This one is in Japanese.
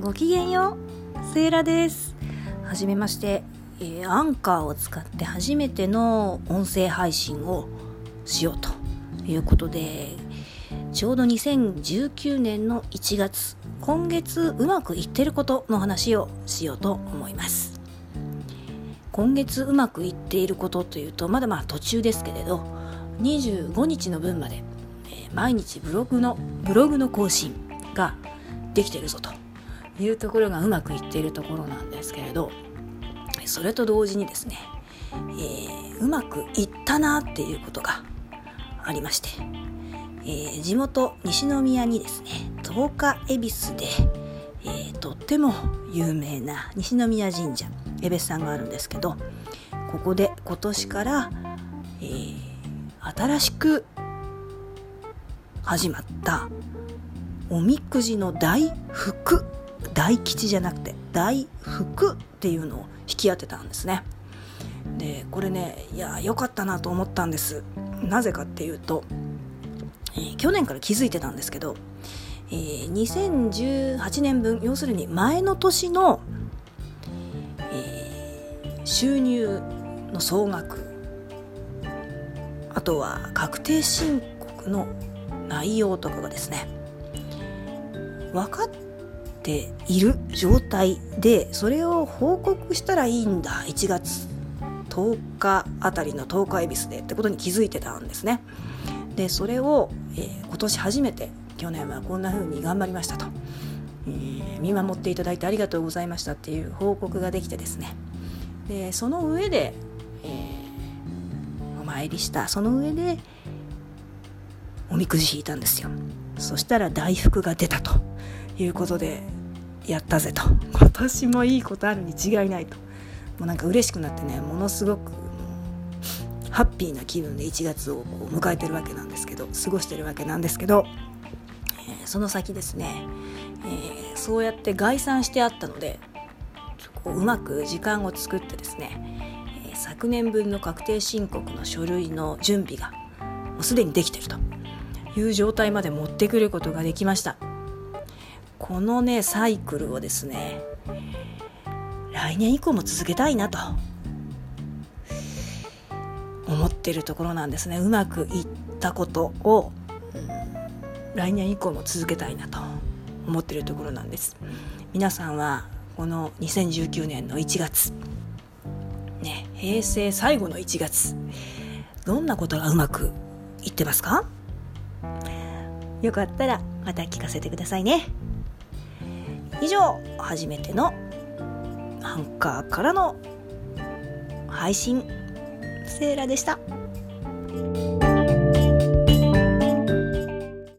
ごきげんよう。セーラです。はじめまして、えーアンカーを使って初めての音声配信をしようということでちょうど2019年の1月今月うまくいってることの話をしようと思います。今月うまくいっていることというとまだまあ途中ですけれど25日の分まで、えー毎日ブログのブログの更新ができてるぞと。いうところがうまくいっているところなんですけれどそれと同時にですね、えーうまくいったなっていうことがありまして、えー地元西宮にですね十日恵比寿で、えーとっても有名な西宮神社恵比寿さんがあるんですけどここで今年から、えー新しく始まったおみくじの大福大吉じゃなくて大福っていうのを引き当てたんですね。でこれねいや良かったなと思ったんです。なぜかっていうと、えー去年から気づいてたんですけど、えー2018年分要するに前の年の、えー収入の総額あとは確定申告の内容とかがですね分かってている状態でそれを報告したらいいんだ。1月10日あたりの10日恵比寿でってことに気づいてたんですね。でそれを、えー今年初めて去年はこんな風に頑張りましたと、えー見守っていただいてありがとうございましたっていう報告ができてですね。でその上で、えーお参りした。その上でおみくじ引いたんですよ。そしたら大福が出たということでやったぜと。今年もいいことあるに違いないと。もうなんか嬉しくなってねものすごくハッピーな気分で1月を迎えてるわけなんですけど過ごしてるわけなんですけど、えーその先ですね、えーそうやって概算してあったのでこううまく時間を作ってですね、えー昨年分の確定申告の書類の準備がもうすでにできてると。いう状態まで持ってくることができました。このねサイクルをですね来年以降も続けたいなと。思ってるところなんですね。うまくいったことを、来年以降も続けたいなと。思ってるところなんです。皆さんはこの2019年の1月ね平成最後の1月どんなことがうまくいってますか？よかったらまた聞かせてくださいね以上初めてのアンカーからの配信セーラでした。